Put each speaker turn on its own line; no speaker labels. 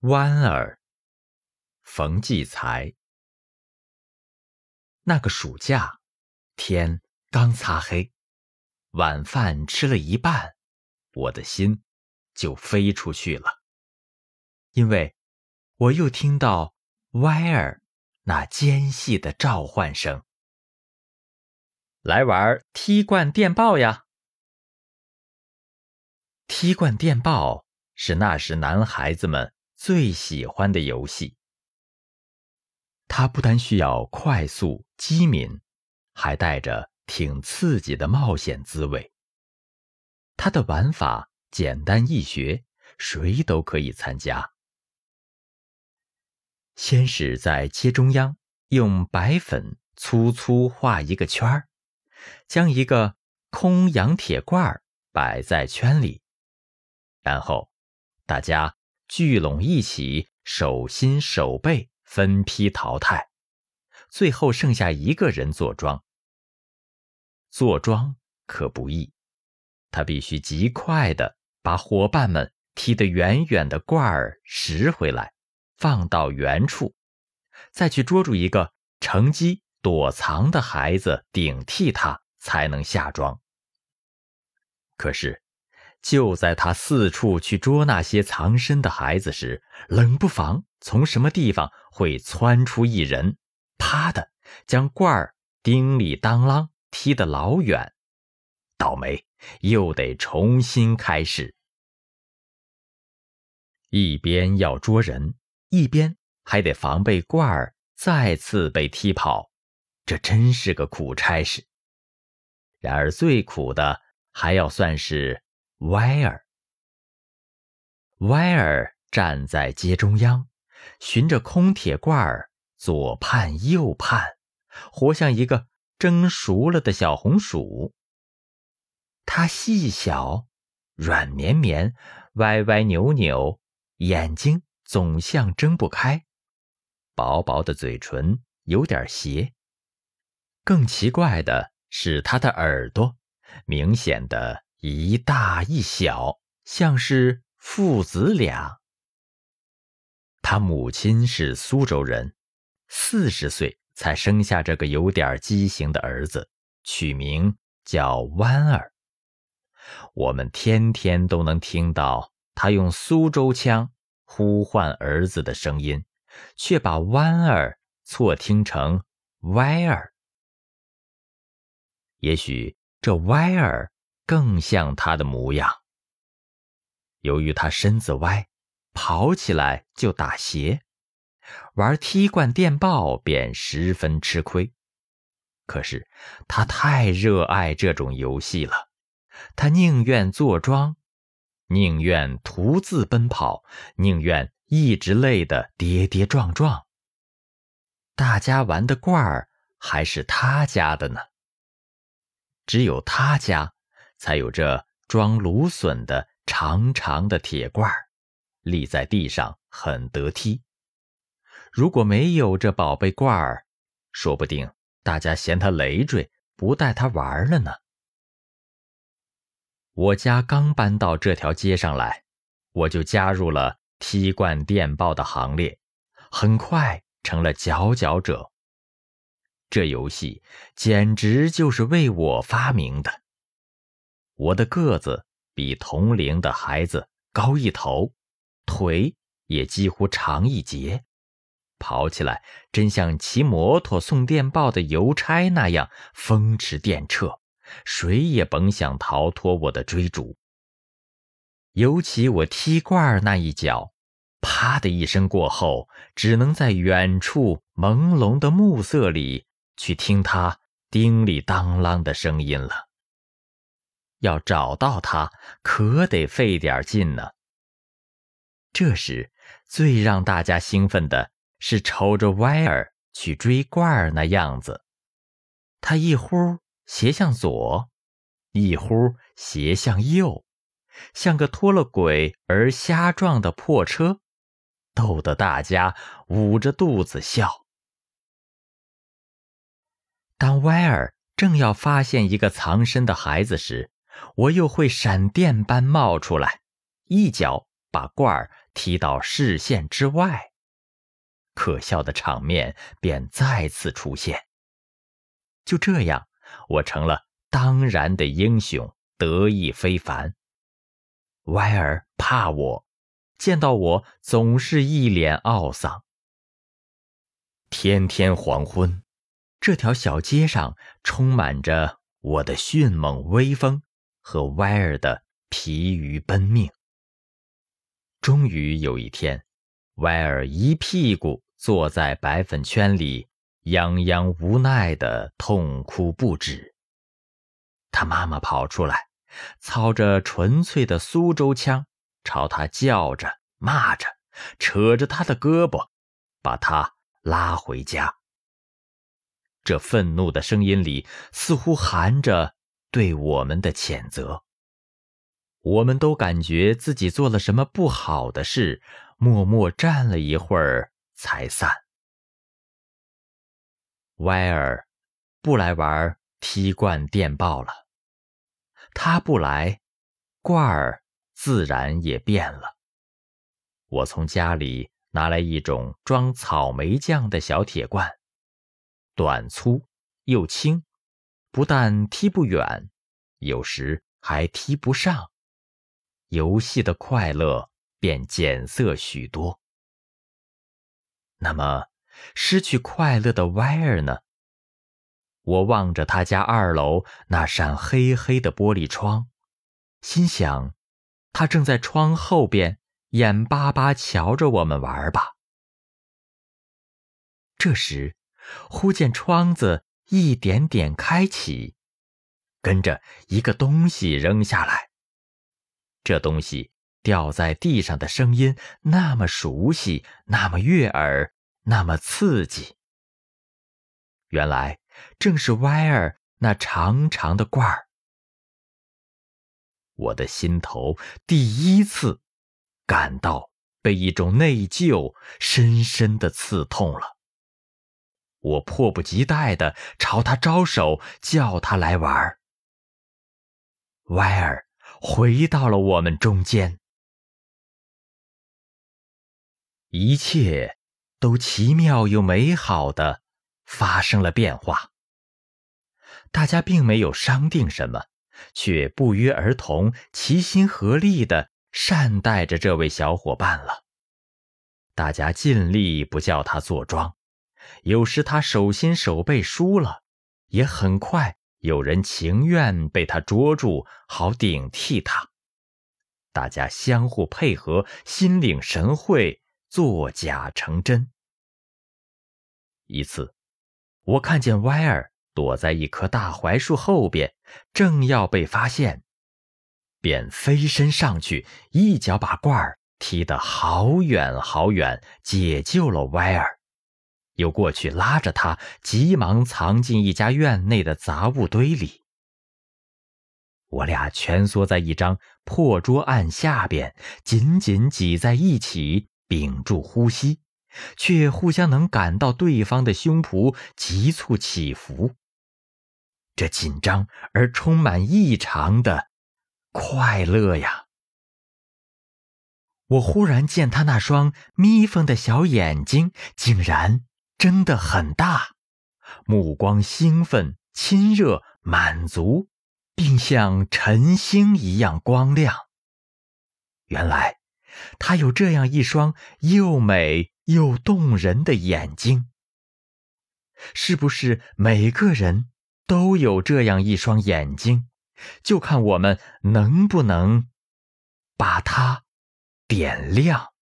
弯儿，冯骥才。那个暑假，天刚擦黑，晚饭吃了一半，我的心就飞出去了，因为我又听到歪儿那尖细的召唤声：“来玩踢罐电报呀！”踢罐电报是那时男孩子们。最喜欢的游戏，它不单需要快速机敏，还带着挺刺激的冒险滋味。它的玩法简单易学，谁都可以参加。先是在街中央用白粉粗粗画一个圈儿，将一个空洋铁罐摆在圈里，然后大家。聚拢一起，手心手背分批淘汰，最后剩下一个人坐庄。坐庄可不易，他必须极快的把伙伴们踢得远远的罐儿拾回来，放到原处，再去捉住一个乘机躲藏的孩子顶替他，才能下庄。可是。就在他四处去捉那些藏身的孩子时，冷不防从什么地方会窜出一人，啪的将罐儿叮里当啷踢得老远，倒霉又得重新开始。一边要捉人，一边还得防备罐儿再次被踢跑，这真是个苦差事。然而最苦的还要算是。歪儿，歪儿站在街中央，循着空铁罐儿左盼右盼，活像一个蒸熟了的小红薯。它细小、软绵绵、歪歪扭扭，眼睛总像睁不开，薄薄的嘴唇有点斜。更奇怪的是，它的耳朵明显的。一大一小，像是父子俩。他母亲是苏州人，四十岁才生下这个有点畸形的儿子，取名叫弯儿。我们天天都能听到他用苏州腔呼唤儿子的声音，却把弯儿错听成歪儿。也许这歪儿。更像他的模样。由于他身子歪，跑起来就打斜，玩踢罐电报便十分吃亏。可是他太热爱这种游戏了，他宁愿坐庄，宁愿独自奔跑，宁愿一直累得跌跌撞撞。大家玩的罐儿还是他家的呢，只有他家。才有这装芦笋的长长的铁罐儿，立在地上很得踢。如果没有这宝贝罐儿，说不定大家嫌它累赘，不带它玩了呢。我家刚搬到这条街上来，我就加入了踢罐电报的行列，很快成了佼佼者。这游戏简直就是为我发明的。我的个子比同龄的孩子高一头，腿也几乎长一截，跑起来真像骑摩托送电报的邮差那样风驰电掣，谁也甭想逃脱我的追逐。尤其我踢罐儿那一脚，啪的一声过后，只能在远处朦胧的暮色里去听它叮里当啷的声音了。要找到他，可得费点劲呢。这时，最让大家兴奋的是瞅着歪儿去追罐儿那样子，他一忽斜向左，一忽斜向右，像个脱了轨而瞎撞的破车，逗得大家捂着肚子笑。当歪儿正要发现一个藏身的孩子时，我又会闪电般冒出来，一脚把罐儿踢到视线之外，可笑的场面便再次出现。就这样，我成了当然的英雄，得意非凡。歪儿怕我，见到我总是一脸懊丧。天天黄昏，这条小街上充满着我的迅猛威风和歪儿的疲于奔命。终于有一天，歪儿一屁股坐在白粉圈里，泱泱无奈的痛哭不止。他妈妈跑出来，操着纯粹的苏州腔，朝他叫着、骂着，扯着他的胳膊，把他。拉回家。这愤怒的声音里似乎含着对我们的谴责。我们都感觉自己做了什么不好的事，默默站了一会儿才散。歪儿不来玩踢罐电报了，他不来，罐儿自然也变了。我从家里。拿来一种装草莓酱的小铁罐，短粗又轻，不但踢不远，有时还踢不上，游戏的快乐便减色许多。那么，失去快乐的歪儿呢？我望着他家二楼那扇黑黑的玻璃窗，心想，他正在窗后边。眼巴巴瞧着我们玩吧。这时，忽见窗子一点点开启，跟着一个东西扔下来。这东西掉在地上的声音那么熟悉，那么悦耳，那么刺激。原来正是歪儿那长长的罐儿。我的心头第一次。感到被一种内疚深深的刺痛了。我迫不及待地朝他招手，叫他来玩。歪儿回到了我们中间，一切都奇妙又美好的发生了变化。大家并没有商定什么，却不约而同、齐心合力的。善待着这位小伙伴了。大家尽力不叫他坐庄，有时他手心手背输了，也很快有人情愿被他捉住，好顶替他。大家相互配合，心领神会，作假成真。一次，我看见歪儿躲在一棵大槐树后边，正要被发现。便飞身上去，一脚把罐儿踢得好远好远，解救了歪儿，又过去拉着他，急忙藏进一家院内的杂物堆里。我俩蜷缩在一张破桌案下边，紧紧挤在一起，屏住呼吸，却互相能感到对方的胸脯急促起伏。这紧张而充满异常的。快乐呀！我忽然见他那双眯缝的小眼睛，竟然真的很大，目光兴奋、亲热、满足，并像晨星一样光亮。原来，他有这样一双又美又动人的眼睛。是不是每个人都有这样一双眼睛？就看我们能不能把它点亮。